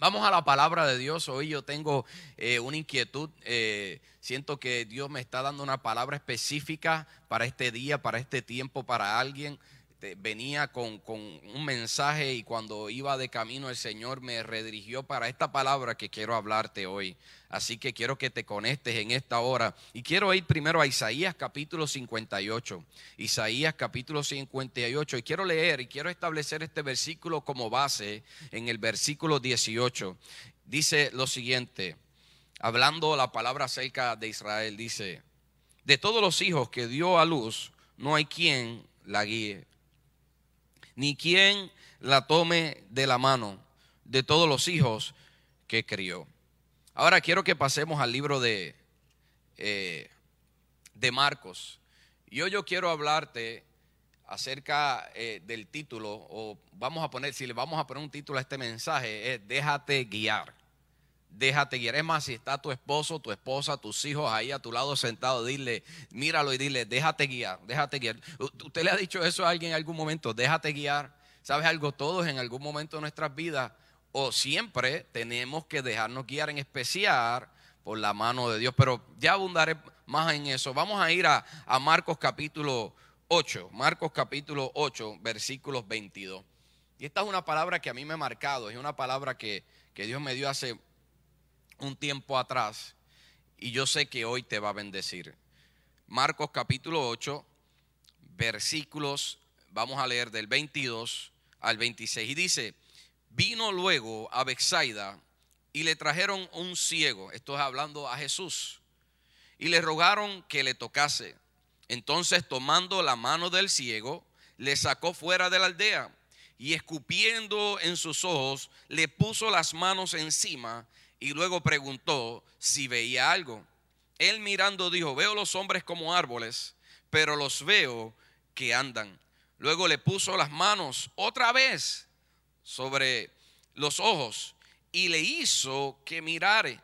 Vamos a la palabra de Dios. Hoy yo tengo eh, una inquietud. eh, siento que Dios me está dando una palabra específica para este día, para este tiempo, para alguien. Te- venía con, con un mensaje y cuando iba de camino el Señor me redirigió para esta palabra que quiero hablarte hoy. Así que quiero que te conectes en esta hora. Y quiero ir primero a Isaías capítulo 58. Isaías capítulo 58. Y quiero leer y quiero establecer este versículo como base en el versículo 18. Dice lo siguiente, hablando la palabra acerca de Israel, dice, de todos los hijos que dio a luz, no hay quien la guíe, ni quien la tome de la mano, de todos los hijos que crió. Ahora quiero que pasemos al libro de, eh, de Marcos. Yo quiero hablarte acerca eh, del título, o vamos a poner, si le vamos a poner un título a este mensaje, es Déjate guiar. Déjate guiar. Es más, si está tu esposo, tu esposa, tus hijos ahí a tu lado sentado, dile, míralo y dile, déjate guiar, déjate guiar. ¿Usted le ha dicho eso a alguien en algún momento? Déjate guiar. ¿Sabes algo? Todos en algún momento de nuestras vidas, o siempre tenemos que dejarnos guiar en especial por la mano de Dios. Pero ya abundaré más en eso. Vamos a ir a, a Marcos capítulo 8. Marcos capítulo 8, versículos 22. Y esta es una palabra que a mí me ha marcado. Es una palabra que, que Dios me dio hace un tiempo atrás y yo sé que hoy te va a bendecir. Marcos capítulo 8, versículos, vamos a leer del 22 al 26 y dice, vino luego a Bexaida y le trajeron un ciego, esto es hablando a Jesús, y le rogaron que le tocase. Entonces tomando la mano del ciego, le sacó fuera de la aldea y escupiendo en sus ojos, le puso las manos encima y luego preguntó si veía algo. Él mirando dijo, veo los hombres como árboles, pero los veo que andan. Luego le puso las manos otra vez sobre los ojos y le hizo que mirare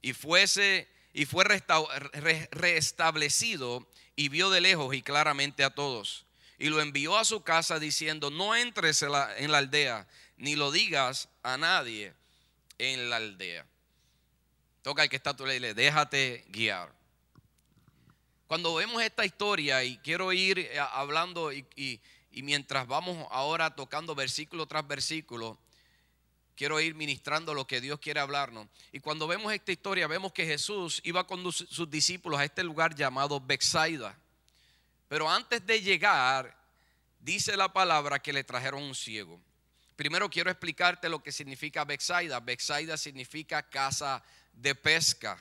y fuese y fue resta- re- restablecido y vio de lejos y claramente a todos y lo envió a su casa diciendo no entres en la aldea ni lo digas a nadie en la aldea toca al que está a tu lado y dile déjate guiar cuando vemos esta historia y quiero ir eh, hablando y, y- mientras vamos ahora tocando versículo tras versículo quiero ir ministrando lo que Dios quiere hablarnos. Y cuando vemos esta historia, vemos que Jesús iba con sus discípulos a este lugar llamado Bexaida. Pero antes de llegar, dice la palabra que le trajeron un ciego. Primero quiero explicarte lo que significa Bexaida. Bexaida significa casa de pesca.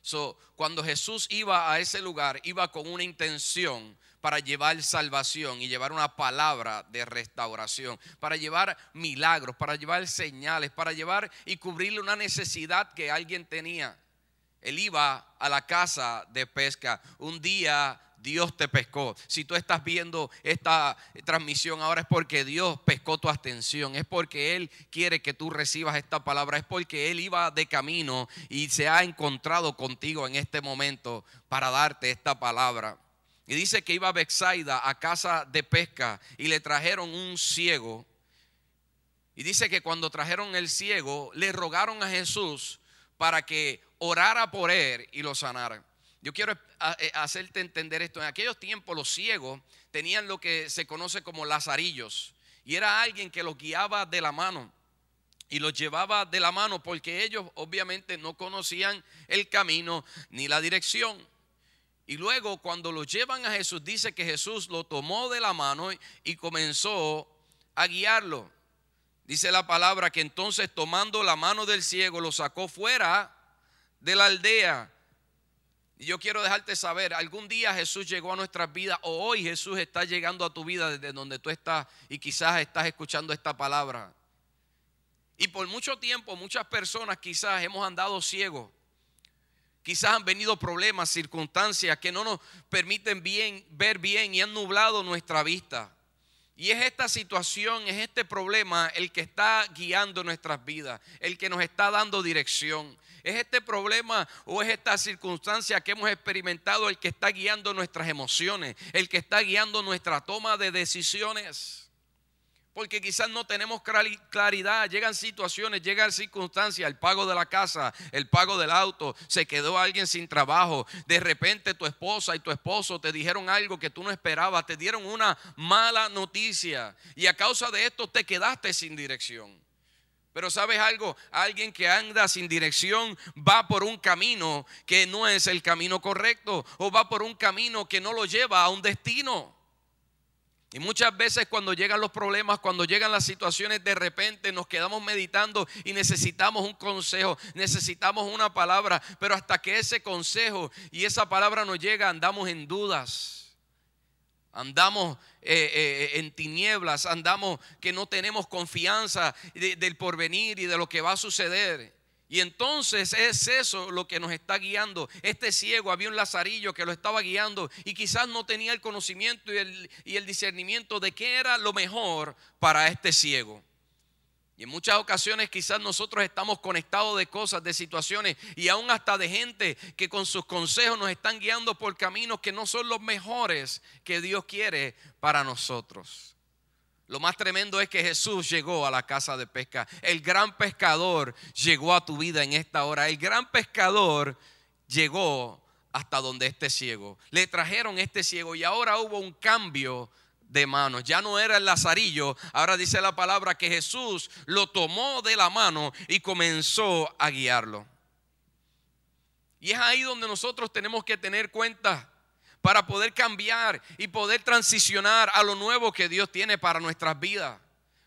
So, cuando Jesús iba a ese lugar, iba con una intención para llevar salvación y llevar una palabra de restauración, para llevar milagros, para llevar señales, para llevar y cubrirle una necesidad que alguien tenía. Él iba a la casa de pesca. Un día Dios te pescó. Si tú estás viendo esta transmisión ahora es porque Dios pescó tu atención. Es porque Él quiere que tú recibas esta palabra. Es porque Él iba de camino y se ha encontrado contigo en este momento para darte esta palabra. Y dice que iba a Bexaida a casa de pesca y le trajeron un ciego. Y dice que cuando trajeron el ciego, le rogaron a Jesús para que orara por él y lo sanara. Yo quiero eh, hacerte entender esto. En aquellos tiempos los ciegos tenían lo que se conoce como lazarillos. Y era alguien que los guiaba de la mano. Y los llevaba de la mano porque ellos obviamente no conocían el camino ni la dirección. Y luego cuando lo llevan a Jesús, dice que Jesús lo tomó de la mano y comenzó a guiarlo. Dice la palabra que entonces tomando la mano del ciego lo sacó fuera de la aldea. Y yo quiero dejarte saber, algún día Jesús llegó a nuestras vidas o hoy Jesús está llegando a tu vida desde donde tú estás y quizás estás escuchando esta palabra. Y por mucho tiempo muchas personas quizás hemos andado ciegos. Quizás han venido problemas, circunstancias que no nos permiten bien, ver bien y han nublado nuestra vista. Y es esta situación, es este problema el que está guiando nuestras vidas, el que nos está dando dirección. Es este problema o es esta circunstancia que hemos experimentado el que está guiando nuestras emociones, el que está guiando nuestra toma de decisiones. Porque quizás no tenemos claridad, llegan situaciones, llegan circunstancias, el pago de la casa, el pago del auto, se quedó alguien sin trabajo, de repente tu esposa y tu esposo te dijeron algo que tú no esperabas, te dieron una mala noticia. Y a causa de esto te quedaste sin dirección. Pero sabes algo, alguien que anda sin dirección va por un camino que no es el camino correcto o va por un camino que no lo lleva a un destino. Y muchas veces cuando llegan los problemas, cuando llegan las situaciones, de repente nos quedamos meditando y necesitamos un consejo, necesitamos una palabra, pero hasta que ese consejo y esa palabra nos llega, andamos en dudas. Andamos eh, eh, en tinieblas, andamos que no tenemos confianza del porvenir y de lo que va a suceder. Y entonces es eso lo que nos está guiando. Este ciego había un lazarillo que lo estaba guiando y quizás no tenía el conocimiento y el, y el discernimiento de qué era lo mejor para este ciego. En muchas ocasiones quizás nosotros estamos conectados de cosas, de situaciones y aún hasta de gente que con sus consejos nos están guiando por caminos que no son los mejores que Dios quiere para nosotros. Lo más tremendo es que Jesús llegó a la casa de pesca. El gran pescador llegó a tu vida en esta hora. El gran pescador llegó hasta donde este ciego. Le trajeron este ciego y ahora hubo un cambio de manos. Ya no era el lazarillo. Ahora dice la palabra que Jesús lo tomó de la mano y comenzó a guiarlo. Y es ahí donde nosotros tenemos que tener cuenta para poder cambiar y poder transicionar a lo nuevo que Dios tiene para nuestras vidas.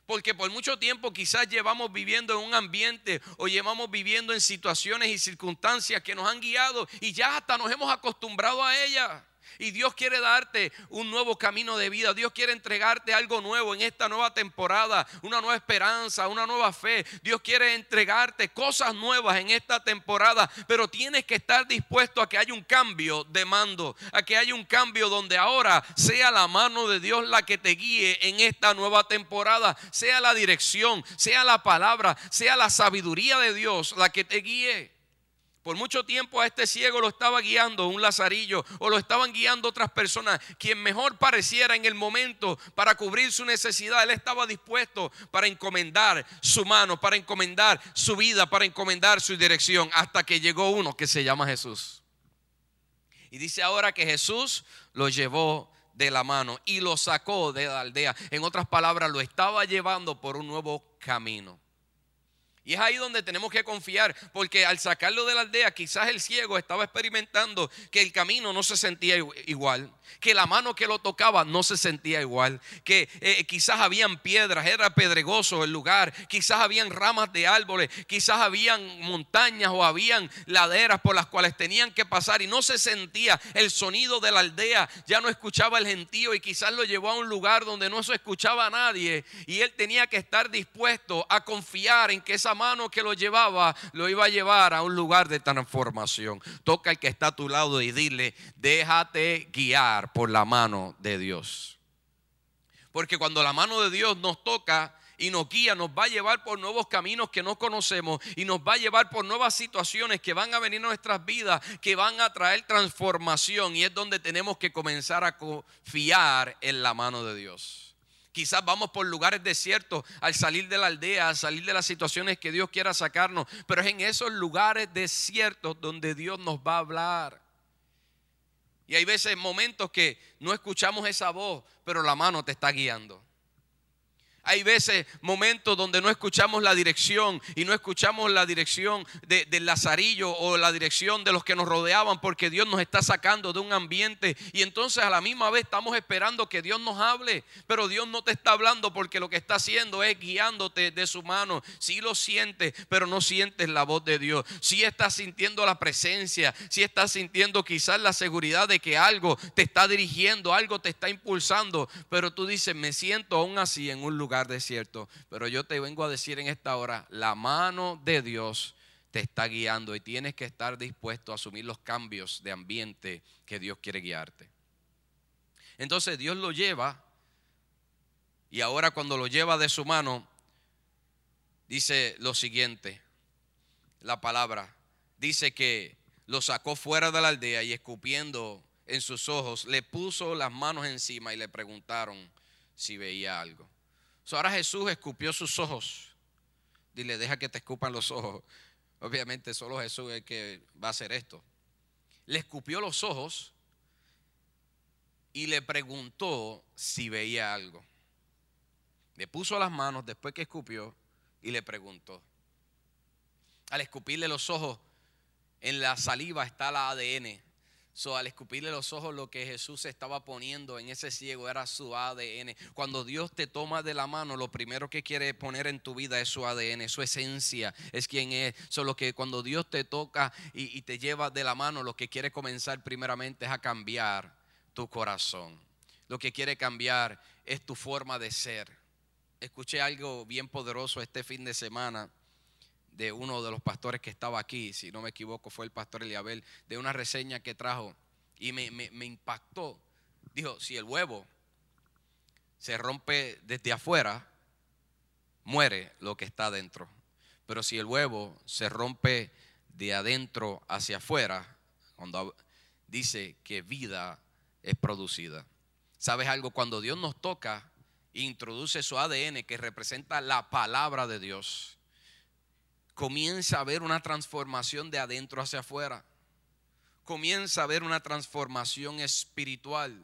Porque por mucho tiempo quizás llevamos viviendo en un ambiente o llevamos viviendo en situaciones y circunstancias que nos han guiado y ya hasta nos hemos acostumbrado a ellas. Y Dios quiere darte un nuevo camino de vida. Dios quiere entregarte algo nuevo en esta nueva temporada, una nueva esperanza, una nueva fe. Dios quiere entregarte cosas nuevas en esta temporada, pero tienes que estar dispuesto a que haya un cambio de mando, a que haya un cambio donde ahora sea la mano de Dios la que te guíe en esta nueva temporada, sea la dirección, sea la palabra, sea la sabiduría de Dios la que te guíe. Por mucho tiempo a este ciego lo estaba guiando un lazarillo o lo estaban guiando otras personas. Quien mejor pareciera en el momento para cubrir su necesidad, él estaba dispuesto para encomendar su mano, para encomendar su vida, para encomendar su dirección, hasta que llegó uno que se llama Jesús. Y dice ahora que Jesús lo llevó de la mano y lo sacó de la aldea. En otras palabras, lo estaba llevando por un nuevo camino. Y es ahí donde tenemos que confiar, porque al sacarlo de la aldea, quizás el ciego estaba experimentando que el camino no se sentía igual, que la mano que lo tocaba no se sentía igual, que eh, quizás habían piedras, era pedregoso el lugar, quizás habían ramas de árboles, quizás habían montañas o habían laderas por las cuales tenían que pasar y no se sentía el sonido de la aldea, ya no escuchaba el gentío y quizás lo llevó a un lugar donde no se escuchaba a nadie y él tenía que estar dispuesto a confiar en que esa mano que lo llevaba lo iba a llevar a un lugar de transformación. Toca al que está a tu lado y dile, déjate guiar por la mano de Dios. Porque cuando la mano de Dios nos toca, y nos guía, nos va a llevar por nuevos caminos que no conocemos y nos va a llevar por nuevas situaciones que van a venir a nuestras vidas, que van a traer transformación y es donde tenemos que comenzar a confiar en la mano de Dios. Quizás vamos por lugares desiertos al salir de la aldea, al salir de las situaciones que Dios quiera sacarnos. Pero es en esos lugares desiertos donde Dios nos va a hablar. Y hay veces, momentos que no escuchamos esa voz, pero la mano te está guiando. Hay veces, momentos donde no escuchamos la dirección y no escuchamos la dirección del Lazarillo o la dirección de los que nos rodeaban porque Dios nos está sacando de un ambiente y entonces a la misma vez estamos esperando que Dios nos hable, pero Dios no te está hablando porque lo que está haciendo es guiándote de su mano. Si lo sientes, pero no sientes la voz de Dios. Si estás sintiendo la presencia, si estás sintiendo quizás la seguridad de que algo te está dirigiendo, algo te está impulsando, pero tú dices, me siento aún así en un lugar desierto. Pero yo te vengo a decir en esta hora, la mano de Dios te está guiando y tienes que estar dispuesto a asumir los cambios de ambiente que Dios quiere guiarte. Entonces Dios lo lleva y ahora cuando lo lleva de su mano, dice lo siguiente, la palabra, dice que lo sacó fuera de la aldea y escupiendo en sus ojos, le puso las manos encima y le preguntaron si veía algo. Ahora Jesús escupió sus ojos. Dile, deja que te escupan los ojos. Obviamente solo Jesús es el que va a hacer esto. Le escupió los ojos y le preguntó si veía algo. Le puso las manos después que escupió y le preguntó. Al escupirle los ojos, en la saliva está la ADN. So, al escupirle los ojos, lo que Jesús estaba poniendo en ese ciego era su ADN. Cuando Dios te toma de la mano, lo primero que quiere poner en tu vida es su ADN, su esencia, es quien es. Solo que cuando Dios te toca y, y te lleva de la mano, lo que quiere comenzar primeramente es a cambiar tu corazón. Lo que quiere cambiar es tu forma de ser. Escuché algo bien poderoso este fin de semana de uno de los pastores que estaba aquí, si no me equivoco, fue el pastor Eliabel, de una reseña que trajo y me, me, impactó. Dijo, si el huevo se rompe desde afuera, muere lo que está adentro. Pero si el huevo se rompe de adentro hacia afuera, cuando dice que vida es producida. ¿Sabes algo? Cuando Dios nos toca, introduce su ADN que representa la palabra de Dios comienza a ver una transformación de adentro hacia afuera. Comienza a ver una transformación espiritual.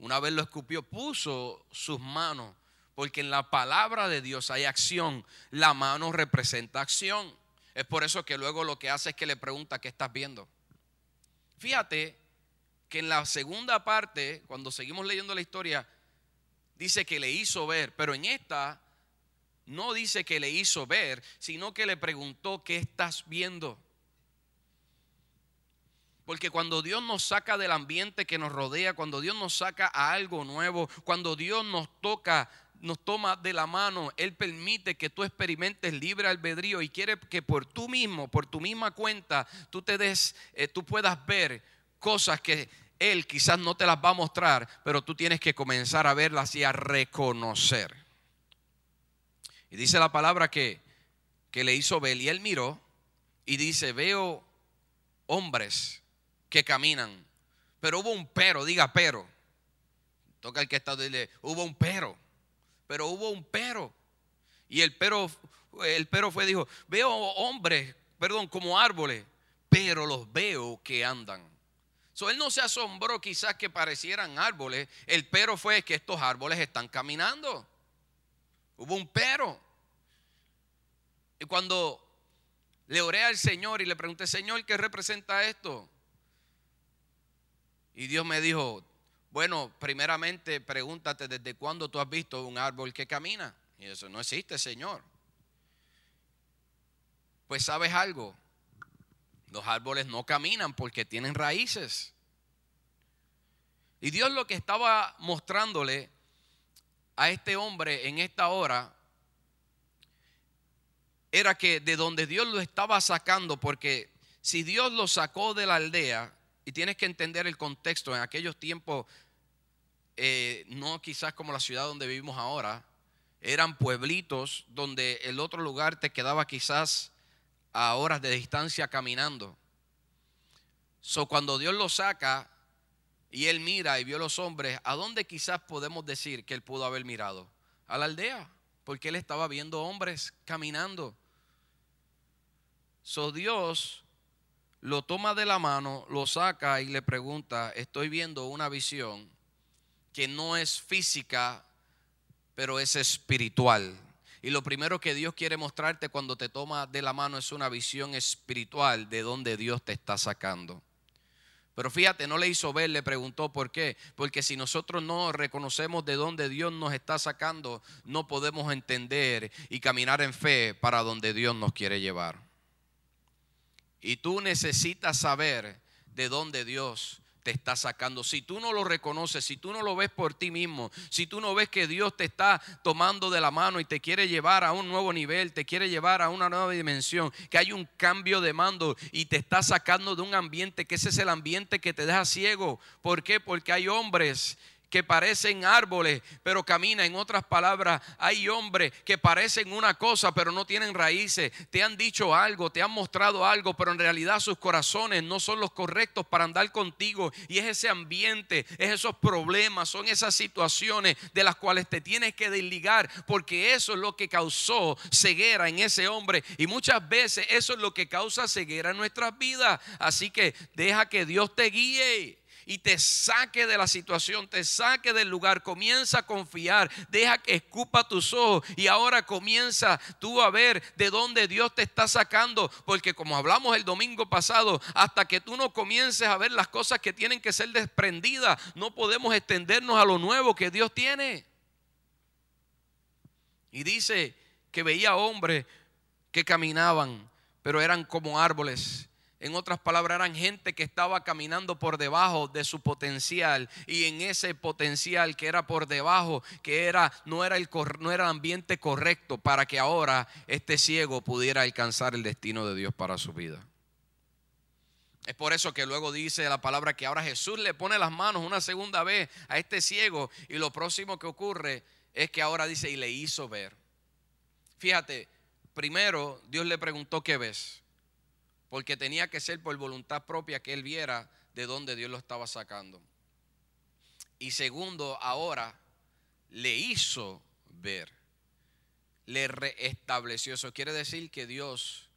Una vez lo escupió, puso sus manos, porque en la palabra de Dios hay acción. La mano representa acción. Es por eso que luego lo que hace es que le pregunta, ¿qué estás viendo? Fíjate que en la segunda parte, cuando seguimos leyendo la historia, dice que le hizo ver, pero en esta no dice que le hizo ver, sino que le preguntó, ¿qué estás viendo? Porque cuando Dios nos saca del ambiente que nos rodea, cuando Dios nos saca a algo nuevo, cuando Dios nos toca, nos toma de la mano, Él permite que tú experimentes libre albedrío y quiere que por tú mismo, por tu misma cuenta, tú te des, eh, tú puedas ver cosas que Él quizás no te las va a mostrar, pero tú tienes que comenzar a verlas y a reconocer. Y dice la palabra que, que le hizo ver y él miró y dice, veo hombres que caminan, pero hubo un pero, diga pero. Toca el que está, dile, hubo un pero, pero hubo un pero. Y el pero, el pero fue, dijo, veo hombres, perdón, como árboles, pero los veo que andan. So, él no se asombró quizás que parecieran árboles, el pero fue que estos árboles están caminando. Hubo un pero. Y cuando le oré al Señor y le pregunté, Señor, ¿qué representa esto? Y Dios me dijo, bueno, primeramente pregúntate desde cuándo tú has visto un árbol que camina. Y eso no existe, Señor. Pues sabes algo, los árboles no caminan porque tienen raíces. Y Dios lo que estaba mostrándole a este hombre en esta hora era que de donde Dios lo estaba sacando, porque si Dios lo sacó de la aldea, y tienes que entender el contexto, en aquellos tiempos, eh, no quizás como la ciudad donde vivimos ahora, eran pueblitos donde el otro lugar te quedaba quizás a horas de distancia caminando. So, cuando Dios lo saca, y él mira y vio a los hombres, ¿a dónde quizás podemos decir que él pudo haber mirado? A la aldea, porque él estaba viendo hombres caminando. So Dios lo toma de la mano, lo saca y le pregunta, estoy viendo una visión que no es física, pero es espiritual. Y lo primero que Dios quiere mostrarte cuando te toma de la mano es una visión espiritual de donde Dios te está sacando. Pero fíjate, no le hizo ver, le preguntó por qué. Porque si nosotros no reconocemos de dónde Dios nos está sacando, no podemos entender y caminar en fe para donde Dios nos quiere llevar. Y tú necesitas saber de dónde Dios te está sacando. Si tú no lo reconoces, si tú no lo ves por ti mismo, si tú no ves que Dios te está tomando de la mano y te quiere llevar a un nuevo nivel, te quiere llevar a una nueva dimensión, que hay un cambio de mando y te está sacando de un ambiente que ese es el ambiente que te deja ciego. ¿Por qué? Porque hay hombres que parecen árboles, pero caminan. En otras palabras, hay hombres que parecen una cosa, pero no tienen raíces. Te han dicho algo, te han mostrado algo, pero en realidad sus corazones no son los correctos para andar contigo. Y es ese ambiente, es esos problemas, son esas situaciones de las cuales te tienes que desligar, porque eso es lo que causó ceguera en ese hombre. Y muchas veces eso es lo que causa ceguera en nuestras vidas. Así que deja que Dios te guíe y te saque de la situación, te saque del lugar, comienza a confiar, deja que escupa tus ojos y ahora comienza tú a ver de dónde Dios te está sacando, porque como hablamos el domingo pasado, hasta que tú no comiences a ver las cosas que tienen que ser desprendidas, no podemos extendernos a lo nuevo que Dios tiene. Y dice que veía hombres que caminaban, pero eran como árboles en otras palabras, eran gente que estaba caminando por debajo de su potencial y en ese potencial que era por debajo, que era no era el no era el ambiente correcto para que ahora este ciego pudiera alcanzar el destino de Dios para su vida. Es por eso que luego dice la palabra que ahora Jesús le pone las manos una segunda vez a este ciego y lo próximo que ocurre es que ahora dice y le hizo ver. Fíjate, primero Dios le preguntó qué ves porque tenía que ser por voluntad propia que él viera de dónde Dios lo estaba sacando. Y segundo, ahora le hizo ver, le reestableció. Eso quiere decir que Dios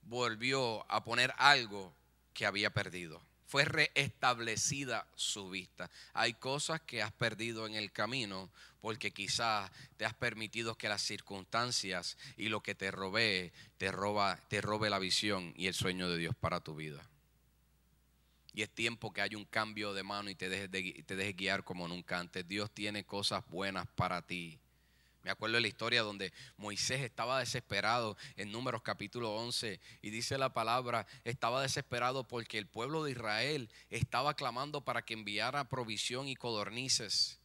volvió a poner algo que había perdido fue restablecida su vista. Hay cosas que has perdido en el camino porque quizás te has permitido que las circunstancias y lo que te robé te robe la visión y el sueño de Dios para tu vida. Y es tiempo que haya un cambio de mano y te te dejes guiar como nunca antes. Dios tiene cosas buenas para ti. Me acuerdo de la historia donde Moisés estaba desesperado en Números capítulo 11 y dice la palabra, estaba desesperado porque el pueblo de Israel estaba clamando para que enviara provisión y codornices.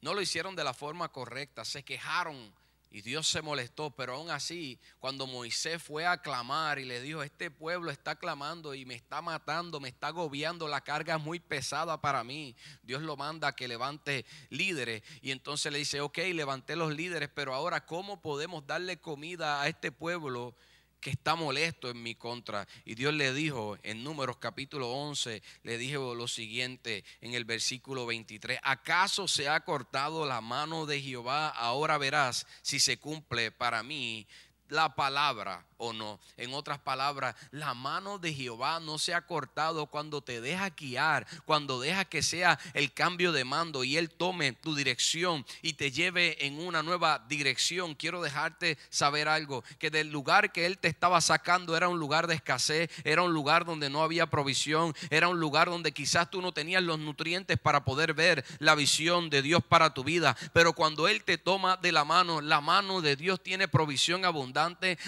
No lo hicieron de la forma correcta, se quejaron y Dios se molestó, pero aún así, cuando Moisés fue a clamar y le dijo, este pueblo está clamando y me está matando, me está agobiando, la carga es muy pesada para mí. Dios lo manda a que levante líderes. Y entonces le dice, ok, levanté los líderes, pero ahora, ¿cómo podemos darle comida a este pueblo? Que está molesto en mi contra. Y Dios le dijo en Números capítulo 11, le dijo lo siguiente en el versículo 23, ¿acaso se ha cortado la mano de Jehová? Ahora verás si se cumple para mí la palabra o no. En otras palabras, la mano de Jehová no se ha cortado cuando te deja guiar, cuando deja que sea el cambio de mando y Él tome tu dirección y te lleve en una nueva dirección. Quiero dejarte saber algo, que del lugar que Él te estaba sacando era un lugar de escasez, era un lugar donde no había provisión, era un lugar donde quizás tú no tenías los nutrientes para poder ver la visión de Dios para tu vida. Pero cuando Él te toma de la mano, la mano de Dios tiene provisión abundante,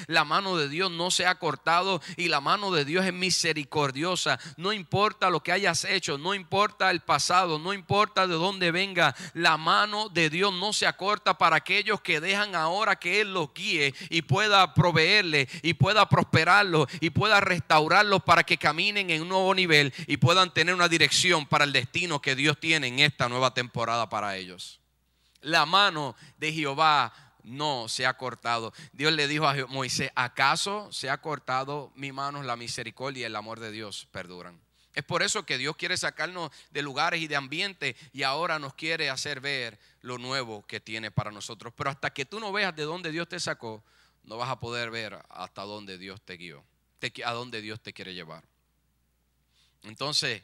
la mano de Dios no se ha cortado y la mano de Dios es misericordiosa. No importa lo que hayas hecho, no importa el pasado, no importa de dónde venga, la mano de Dios no se acorta para aquellos que dejan ahora que Él los guíe y pueda proveerle y pueda prosperarlos y pueda restaurarlos para que caminen en un nuevo nivel y puedan tener una dirección para el destino que Dios tiene en esta nueva temporada para ellos. La mano de Jehová no se ha cortado. Dios le dijo a Moisés, ¿acaso se ha cortado mi mano? La misericordia y el amor de Dios perduran. Es por eso que Dios quiere sacarnos de lugares y de ambiente y ahora nos quiere hacer ver lo nuevo que tiene para nosotros. Pero hasta que tú no veas de dónde Dios te sacó, no vas a poder ver hasta dónde Dios te guió, a dónde Dios te quiere llevar. Entonces,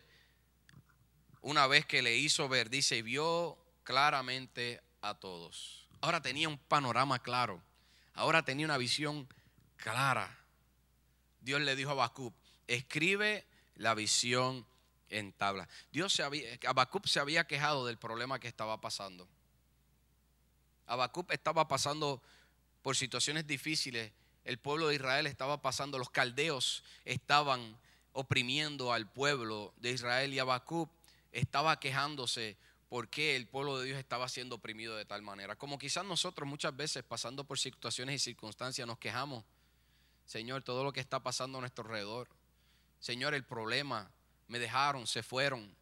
una vez que le hizo ver, dice, vio claramente a todos. Ahora tenía un panorama claro. Ahora tenía una visión clara. Dios le dijo a Habacuc, escribe la visión en tabla. Dios se había, Habacuc se había quejado del problema que estaba pasando. Habacuc estaba pasando por situaciones difíciles. El pueblo de Israel estaba pasando, los caldeos estaban oprimiendo al pueblo de Israel y Habacuc estaba quejándose por qué el pueblo de Dios estaba siendo oprimido de tal manera. Como quizás nosotros muchas veces pasando por situaciones y circunstancias nos quejamos, Señor, todo lo que está pasando a nuestro alrededor. Señor, el problema, me dejaron, se fueron.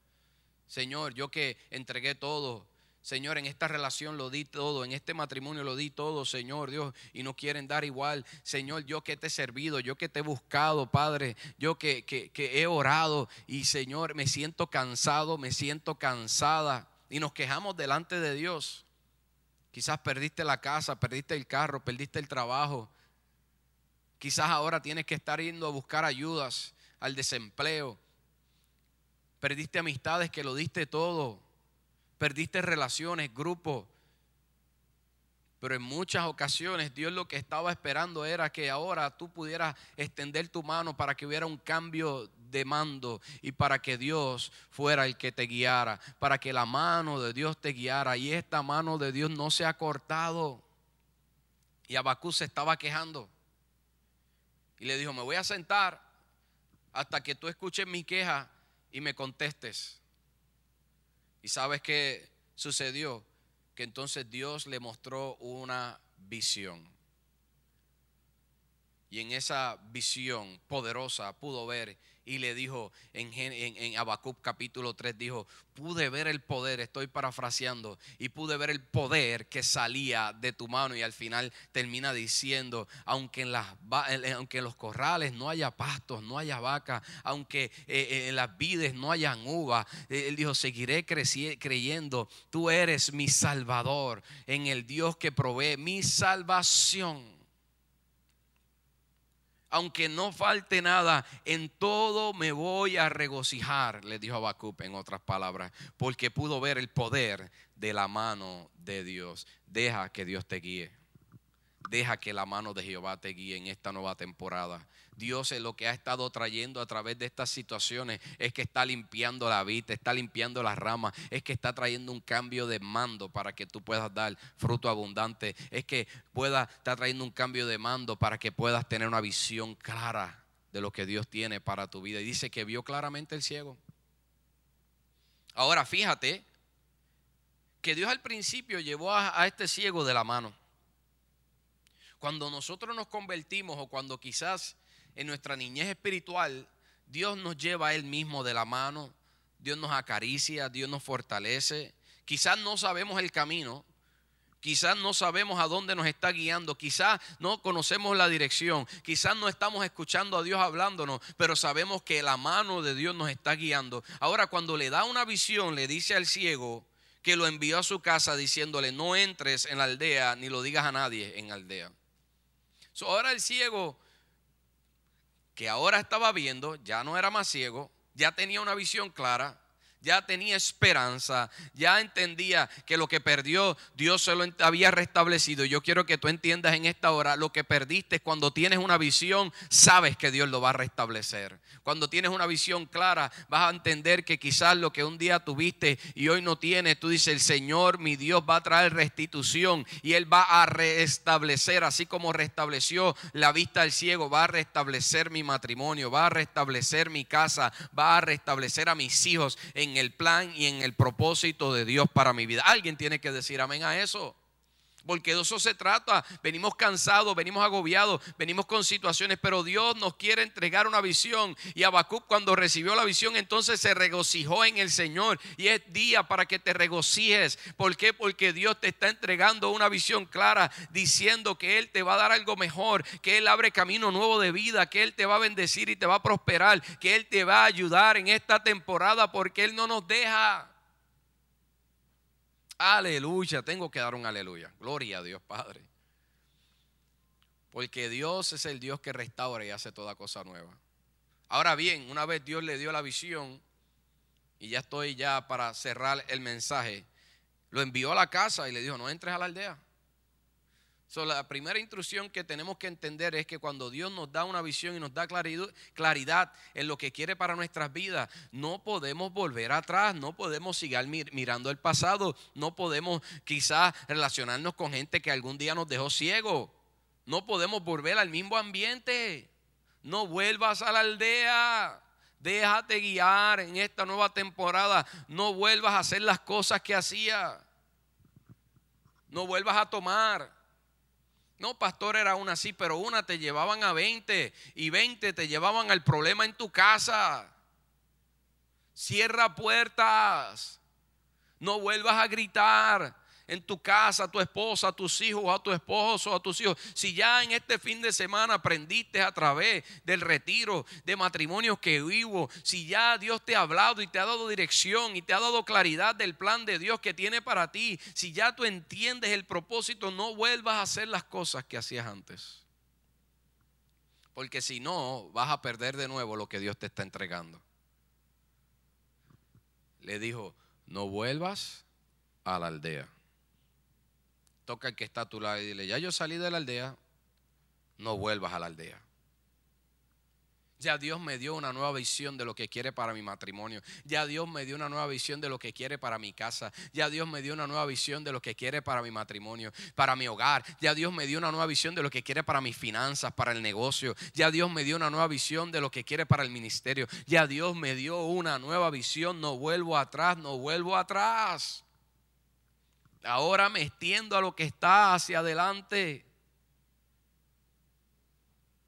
Señor, yo que entregué todo, Señor, en esta relación lo di todo, en este matrimonio lo di todo, Señor Dios, y no quieren dar igual. Señor, yo que te he servido, yo que te he buscado, Padre, yo que, que, que he orado y Señor, me siento cansado, me siento cansada. Y nos quejamos delante de Dios. Quizás perdiste la casa, perdiste el carro, perdiste el trabajo. Quizás ahora tienes que estar yendo a buscar ayudas al desempleo. Perdiste amistades que lo diste todo perdiste relaciones, grupos. Pero en muchas ocasiones Dios lo que estaba esperando era que ahora tú pudieras extender tu mano para que hubiera un cambio de mando y para que Dios fuera el que te guiara, para que la mano de Dios te guiara. Y esta mano de Dios no se ha cortado. Y Abacú se estaba quejando. Y le dijo, me voy a sentar hasta que tú escuches mi queja y me contestes. ¿Y sabes qué sucedió? Que entonces Dios le mostró una visión. Y en esa visión poderosa pudo ver y le dijo en, en, capítulo 3, dijo, pude ver el poder, estoy parafraseando, y pude ver el poder que salía de tu mano y al final termina diciendo, aunque en, las, aunque en los corrales no haya pastos, no haya vaca, aunque eh, eh, en las vides no hayan uvas, eh, él dijo, seguiré creyendo, tú eres mi salvador, en el Dios que provee mi salvación aunque no falte nada, en todo me voy a regocijar, le dijo Habacuc en otras palabras, porque pudo ver el poder de la mano de Dios. Deja que Dios te guíe. Deja que la mano de Jehová te guíe en esta nueva temporada. Dios es lo que ha estado trayendo a través de estas situaciones es que está limpiando la vida, está limpiando las ramas, es que está trayendo un cambio de mando para que tú puedas dar fruto abundante, es que pueda estar trayendo un cambio de mando para que puedas tener una visión clara de lo que Dios tiene para tu vida. Y dice que vio claramente el ciego. Ahora fíjate que Dios al principio llevó a este ciego de la mano. Cuando nosotros nos convertimos o cuando quizás en nuestra niñez espiritual, Dios nos lleva a Él mismo de la mano, Dios nos acaricia, Dios nos fortalece. Quizás no sabemos el camino, quizás no sabemos a dónde nos está guiando, quizás no conocemos la dirección, quizás no estamos escuchando a Dios hablándonos, pero sabemos que la mano de Dios nos está guiando. Ahora cuando le da una visión, le dice al ciego que lo envió a su casa diciéndole, no entres en la aldea ni lo digas a nadie en la aldea ahora el ciego que ahora estaba viendo, ya no era más ciego, ya tenía una visión clara, ya tenía esperanza, ya entendía que lo que perdió Dios se lo había restablecido. Yo quiero que tú entiendas en esta hora, lo que perdiste cuando tienes una visión, sabes que Dios lo va a restablecer. Cuando tienes una visión clara, vas a entender que quizás lo que un día tuviste y hoy no tienes, tú dices, el Señor, mi Dios, va a traer restitución y Él va a restablecer, así como restableció la vista al ciego, va a restablecer mi matrimonio, va a restablecer mi casa, va a restablecer a mis hijos en el plan y en el propósito de Dios para mi vida. Alguien tiene que decir amén a eso. Porque de eso se trata. Venimos cansados, venimos agobiados, venimos con situaciones, pero Dios nos quiere entregar una visión. Y Habacuc cuando recibió la visión, entonces se regocijó en el Señor. Y es día para que te regocijes. ¿Por qué? Porque Dios te está entregando una visión clara, diciendo que Él te va a dar algo mejor, que Él abre camino nuevo de vida, que Él te va a bendecir y te va a prosperar, que Él te va a ayudar en esta temporada, porque Él no nos deja. Aleluya, tengo que dar un aleluya. Gloria a Dios Padre. Porque Dios es el Dios que restaura y hace toda cosa nueva. Ahora bien, una vez Dios le dio la visión, y ya estoy ya para cerrar el mensaje, lo envió a la casa y le dijo, no entres a la aldea la primera instrucción que tenemos que entender es que cuando Dios nos da una visión y nos da claridad en lo que quiere para nuestras vidas, no podemos volver atrás, no podemos seguir mirando el pasado, no podemos quizás relacionarnos con gente que algún día nos dejó ciego, no podemos volver al mismo ambiente, no vuelvas a la aldea. Déjate guiar en esta nueva temporada. No vuelvas a hacer las cosas que hacía. No vuelvas a tomar. No, pastor, era una así, pero una te llevaban a 20 y 20 te llevaban al problema en tu casa. Cierra puertas. No vuelvas a gritar en tu casa, a tu esposa, a tus hijos, a tu esposo, a tus hijos. Si ya en este fin de semana aprendiste a través del retiro de matrimonios que vivo, si ya Dios te ha hablado y te ha dado dirección y te ha dado claridad del plan de Dios que tiene para ti, si ya tú entiendes el propósito, no vuelvas a hacer las cosas que hacías antes. Porque si no, vas a perder de nuevo lo que Dios te está entregando. Le dijo, no vuelvas a la aldea toca el que está a tu lado y dile, ya yo salí de la aldea, no vuelvas a la aldea. Ya Dios me dio una nueva visión de lo que quiere para mi matrimonio. Ya Dios me dio una nueva visión de lo que quiere para mi casa. Ya Dios me dio una nueva visión de lo que quiere para mi matrimonio, para mi hogar. Ya Dios me dio una nueva visión de lo que quiere para mis finanzas, para el negocio. Ya Dios me dio una nueva visión de lo que quiere para el ministerio. Ya Dios me dio una nueva visión. No vuelvo atrás, no vuelvo atrás. Ahora me extiendo a lo que está hacia adelante.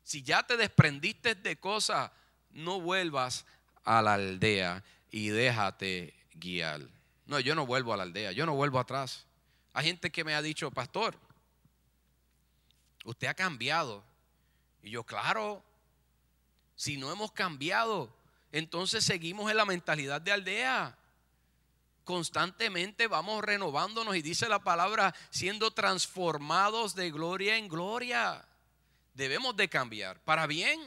Si ya te desprendiste de cosas, no vuelvas a la aldea y déjate guiar. No, yo no vuelvo a la aldea, yo no vuelvo atrás. Hay gente que me ha dicho, pastor, usted ha cambiado. Y yo, claro, si no hemos cambiado, entonces seguimos en la mentalidad de aldea constantemente vamos renovándonos y dice la palabra, siendo transformados de gloria en gloria. Debemos de cambiar para bien.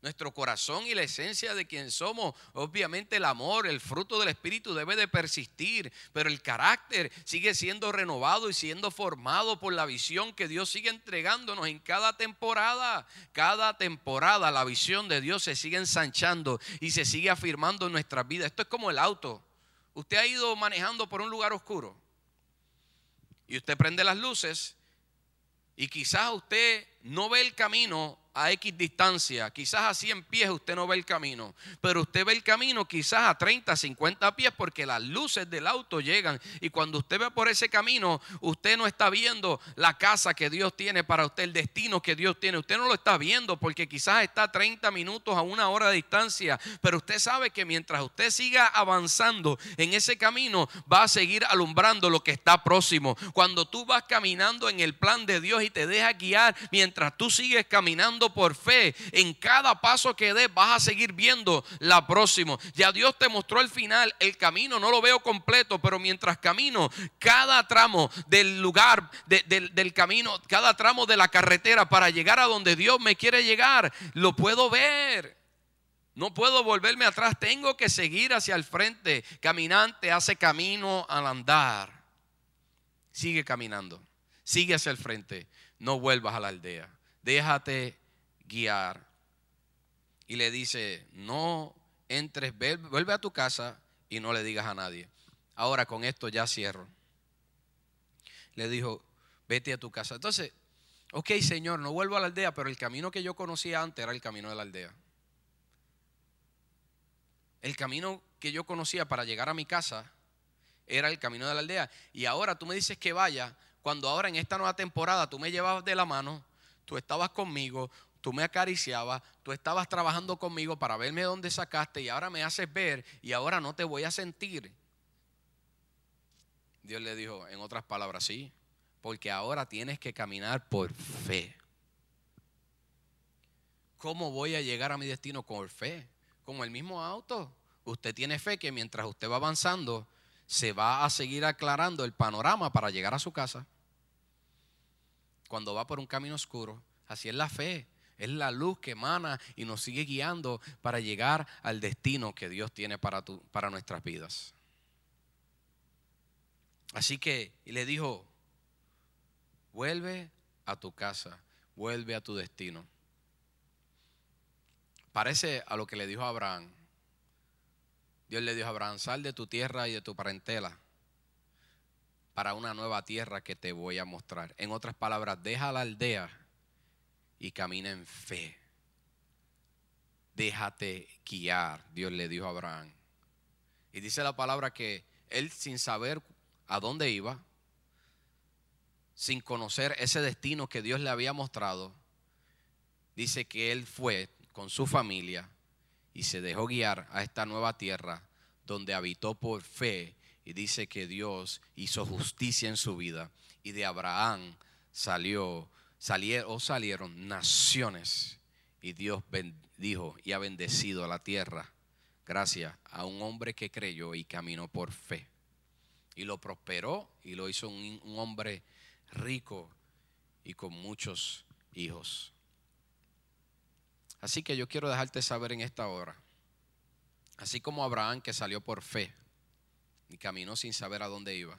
Nuestro corazón y la esencia de quien somos, obviamente el amor, el fruto del Espíritu debe de persistir, pero el carácter sigue siendo renovado y siendo formado por la visión que Dios sigue entregándonos en cada temporada. Cada temporada la visión de Dios se sigue ensanchando y se sigue afirmando en nuestras vidas. Esto es como el auto. Usted ha ido manejando por un lugar oscuro y usted prende las luces y quizás usted no ve el camino a X distancia, quizás a 100 pies usted no ve el camino, pero usted ve el camino quizás a 30, 50 pies porque las luces del auto llegan. Y cuando usted ve por ese camino, usted no está viendo la casa que Dios tiene para usted, el destino que Dios tiene, usted no lo está viendo porque quizás está a 30 minutos a una hora de distancia, pero usted sabe que mientras usted siga avanzando en ese camino, va a seguir alumbrando lo que está próximo. Cuando tú vas caminando en el plan de Dios y te dejas guiar, mientras tú sigues caminando, por fe, en cada paso que des vas a seguir viendo la próxima. Ya Dios te mostró el final, el camino no lo veo completo, pero mientras camino, cada tramo del lugar, del, del camino, cada tramo de la carretera para llegar a donde Dios me quiere llegar, lo puedo ver. No puedo volverme atrás, tengo que seguir hacia el frente. Caminante hace camino al andar. Sigue caminando, sigue hacia el frente, no vuelvas a la aldea. Déjate guiar. Y le dice, no entres, vuelve a tu casa y no le digas a nadie. Ahora con esto ya cierro. Le dijo, vete a tu casa. Entonces, ok Señor, no vuelvo a la aldea, pero el camino que yo conocía antes era el camino de la aldea. El camino que yo conocía para llegar a mi casa era el camino de la aldea. Y ahora tú me dices que vaya, cuando ahora en esta nueva temporada tú me llevabas de la mano, tú estabas conmigo, tú me acariciabas, tú estabas trabajando conmigo para verme dónde sacaste y ahora me haces ver y ahora no te voy a sentir. Dios le dijo, en otras palabras, sí, porque ahora tienes que caminar por fe. ¿Cómo voy a llegar a mi destino con fe? Como el mismo auto. Usted tiene fe que mientras usted va avanzando, se va a seguir aclarando el panorama para llegar a su casa. Cuando va por un camino oscuro, así es la fe. Es la luz que emana y nos sigue guiando para llegar al destino que Dios tiene para, para nuestras vidas. Así que y le dijo, vuelve a tu casa, vuelve a tu destino. Parece a lo que le dijo a Abraham. Dios le dijo a Abraham, sal de tu tierra y de tu parentela para una nueva tierra que te voy a mostrar. En otras palabras, deja la aldea y camina en fe. Déjate guiar, Dios le dijo a Abraham. Y dice la palabra que él sin saber a dónde iba, sin conocer ese destino que Dios le había mostrado, dice que él fue con su familia y se dejó guiar a esta nueva tierra donde habitó por fe y dice que Dios hizo justicia en su vida y de Abraham salió salieron salieron naciones y Dios bendijo y ha bendecido la tierra. Gracias a un hombre que creyó y caminó por fe. Y lo prosperó y lo hizo un, un hombre rico y con muchos hijos. Así que yo quiero dejarte saber en esta hora, así como Abraham que salió por fe y caminó sin saber a dónde iba,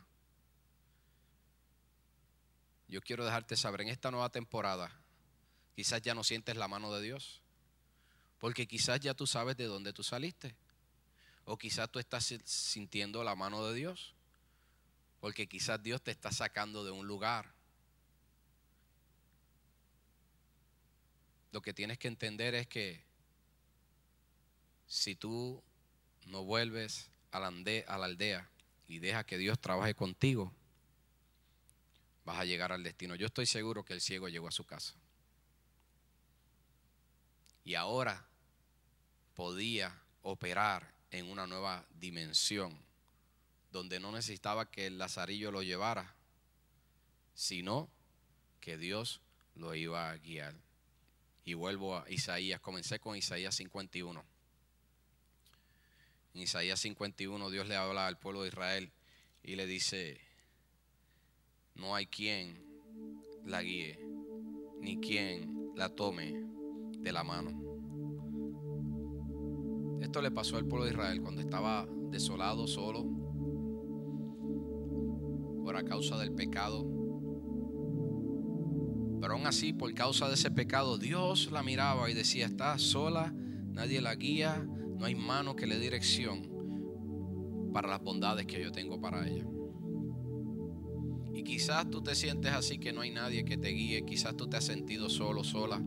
yo quiero dejarte saber en esta nueva temporada, quizás ya no sientes la mano de Dios, porque quizás ya tú sabes de dónde tú saliste, o quizás tú estás sintiendo la mano de Dios, porque quizás Dios te está sacando de un lugar. Lo que tienes que entender es que si tú no vuelves a la, aldea, y dejas que Dios trabaje contigo, vas a llegar al destino. Yo estoy seguro que el ciego llegó a su casa. Y ahora podía operar en una nueva dimensión, donde no necesitaba que el lazarillo lo llevara, sino que Dios lo iba a guiar. Y vuelvo a Isaías, comencé con Isaías 51. En Isaías 51 Dios le habla al pueblo de Israel y le dice, no hay quien la guíe, ni quien la tome de la mano. Esto le pasó al pueblo de Israel cuando estaba desolado, solo, por causa del pecado pero aún así, por causa de ese pecado, Dios la miraba y decía, está sola, nadie la guía, no hay mano que le dirección para las bondades que yo tengo para ella. Quizás tú te sientes así que no hay nadie que te guíe, quizás tú te has sentido solo, sola,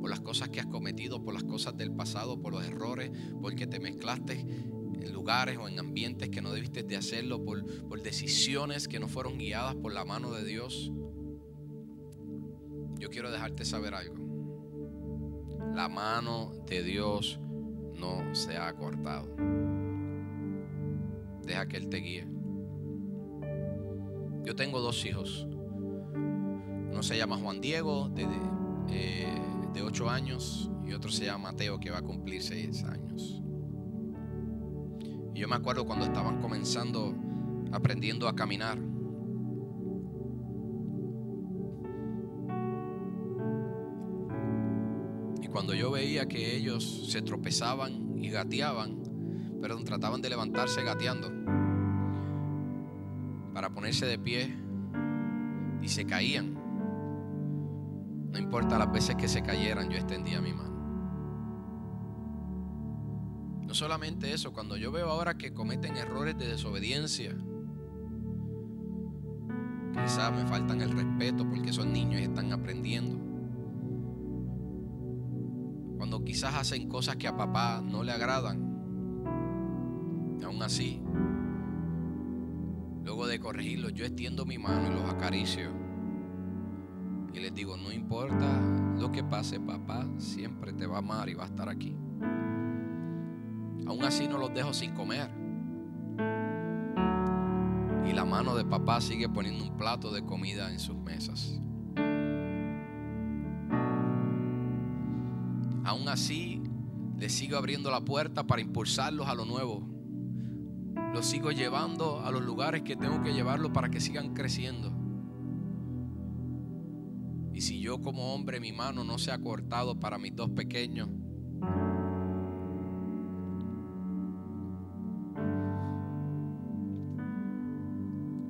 por las cosas que has cometido, por las cosas del pasado, por los errores, porque te mezclaste en lugares o en ambientes que no debiste de hacerlo, por, por decisiones que no fueron guiadas por la mano de Dios yo quiero dejarte saber algo. La mano de Dios no se ha cortado. Deja que Él te guíe. Yo tengo dos hijos. Uno se llama Juan Diego, de, de, 8 años, y otro se llama Mateo, que va a cumplir 6 años. Y yo me acuerdo cuando estaban comenzando, aprendiendo a caminar. cuando yo veía que ellos se tropezaban y gateaban, perdón, trataban de levantarse gateando para ponerse de pie y se caían. No importa las veces que se cayeran, yo extendía mi mano. No solamente eso, cuando yo veo ahora que cometen errores de desobediencia, quizás me faltan el respeto porque son niños y están aprendiendo quizás hacen cosas que a papá no le agradan, aún así, luego de corregirlos, yo extiendo mi mano y los acaricio. Y les digo, no importa lo que pase, papá siempre te va a amar y va a estar aquí. Aún así no los dejo sin comer. Y la mano de papá sigue poniendo un plato de comida en sus mesas. Aún así, les sigo abriendo la puerta para impulsarlos a lo nuevo. Los sigo llevando a los lugares que tengo que llevarlos para que sigan creciendo. Y si yo como hombre mi mano no se ha cortado para mis dos pequeños,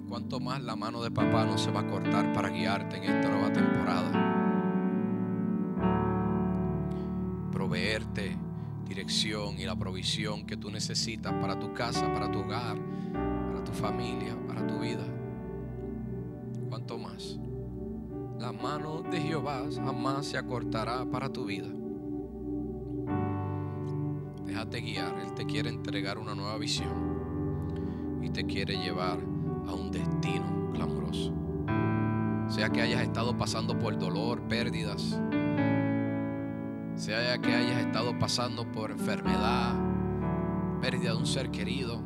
¿cuánto más la mano de papá no se va a cortar para guiarte en esta nueva temporada? Y la provisión que tú necesitas para tu casa, para tu hogar, para tu familia, para tu vida. ¿Cuánto más? La mano de Jehová jamás se acortará para tu vida. Déjate guiar, Él te quiere entregar una nueva visión y te quiere llevar a un destino clamoroso. Sea que hayas estado pasando por dolor, pérdidas, Sea que hayas estado pasando por enfermedad, pérdida de un ser querido,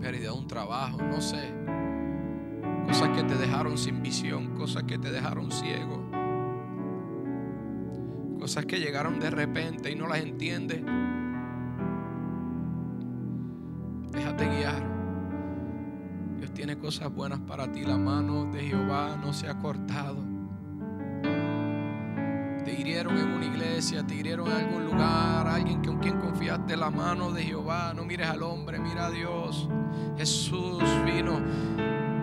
pérdida de un trabajo, no sé. Cosas que te dejaron sin visión, cosas que te dejaron ciego. Cosas que llegaron de repente y no las entiendes. Déjate guiar. Dios tiene cosas buenas para ti. La mano de Jehová no se ha cortado. En una iglesia, te hirieron en algún lugar, alguien con quien confiaste la mano de Jehová. No mires al hombre, mira a Dios. Jesús vino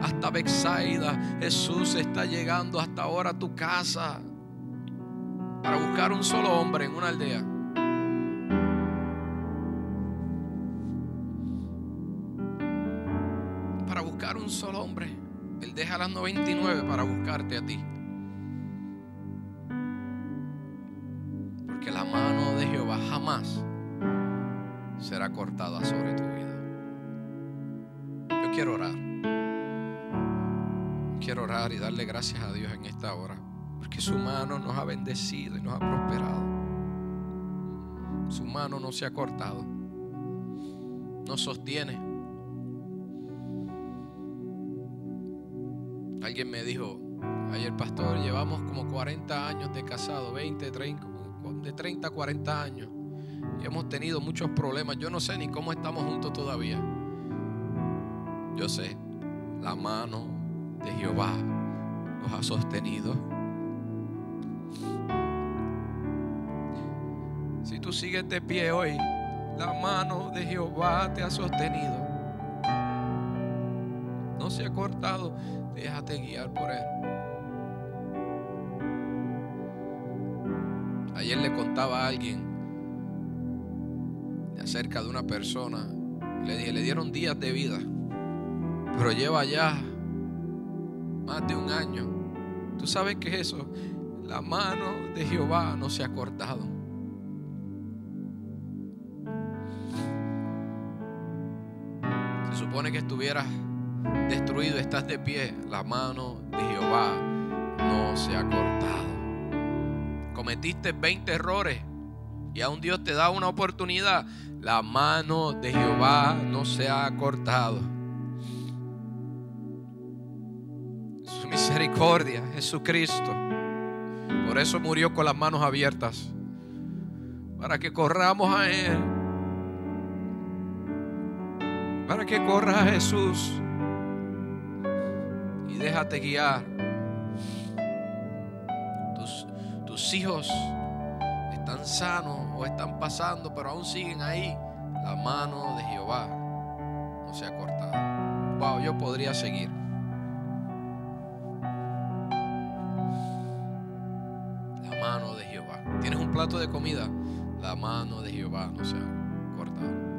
hasta Bexaida. Jesús está llegando hasta ahora a tu casa para buscar un solo hombre en una aldea. Para buscar un solo hombre. Él deja las 99 para buscarte a ti. Cortada sobre tu vida. Yo quiero orar. Quiero orar y darle gracias a Dios en esta hora porque su mano nos ha bendecido y nos ha prosperado. Su mano no se ha cortado. Nos sostiene. Alguien me dijo, ayer pastor, llevamos como 40 años de casado, 20, 30, de 30 a 40 años. Y hemos tenido muchos problemas. Yo no sé ni cómo estamos juntos todavía. Yo sé, la mano de Jehová nos ha sostenido. Si tú sigues de pie hoy, la mano de Jehová te ha sostenido. No se ha cortado, déjate guiar por él. Ayer le contaba a alguien acerca de una persona. Le dieron días de vida, pero lleva ya más de un año. ¿Tú sabes qué es eso? La mano de Jehová no se ha cortado. Se supone que estuvieras destruido, estás de pie. La mano de Jehová no se ha cortado. Cometiste 20 errores y aún Dios te da una oportunidad. La mano de Jehová no se ha cortado. Su misericordia, Jesucristo. Por eso murió con las manos abiertas. Para que corramos a Él. Para que corras a Jesús. Y déjate guiar. Tus hijos están sanos o están pasando, pero aún siguen ahí. La mano de Jehová no se ha cortado. Wow, yo podría seguir. La mano de Jehová. Tienes un plato de comida. La mano de Jehová no se ha cortado.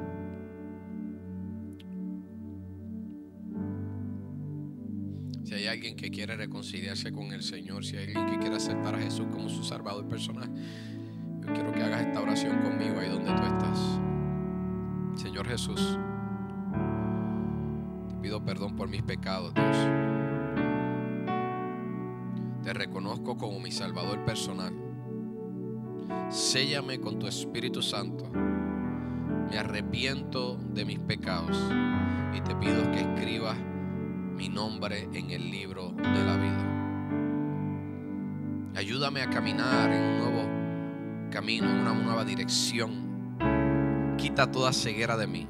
Si hay alguien que quiere reconciliarse con el Señor, si hay alguien que quiere aceptar a Jesús como su salvador personal, yo quiero que hagas esta oración conmigo ahí donde tú estás. Señor Jesús, te pido perdón por mis pecados, Dios. Te reconozco como mi salvador personal. Séllame con tu Espíritu Santo. Me arrepiento de mis pecados y te pido que escribas mi nombre en el libro de la vida. Ayúdame a caminar en un nuevo camino, en una nueva dirección. Quita toda ceguera de mí.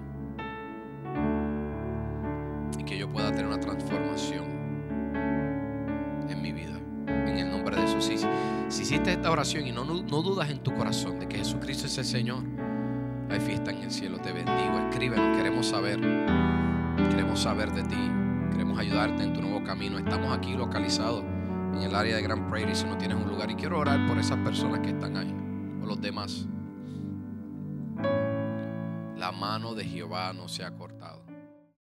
Y que yo pueda tener una transformación en mi vida. En el nombre de Jesús. Si, hiciste esta oración y no, no, no dudas en tu corazón de que Jesucristo es el Señor, hay fiesta en el cielo. Te bendigo. Escríbenos. Queremos saber. Queremos saber de ti. Queremos ayudarte en tu nuevo camino. Estamos aquí localizados en el área de Grand Prairie si no tienes un lugar. Y quiero orar por esas personas que están ahí los demás. La mano de Jehová no se ha.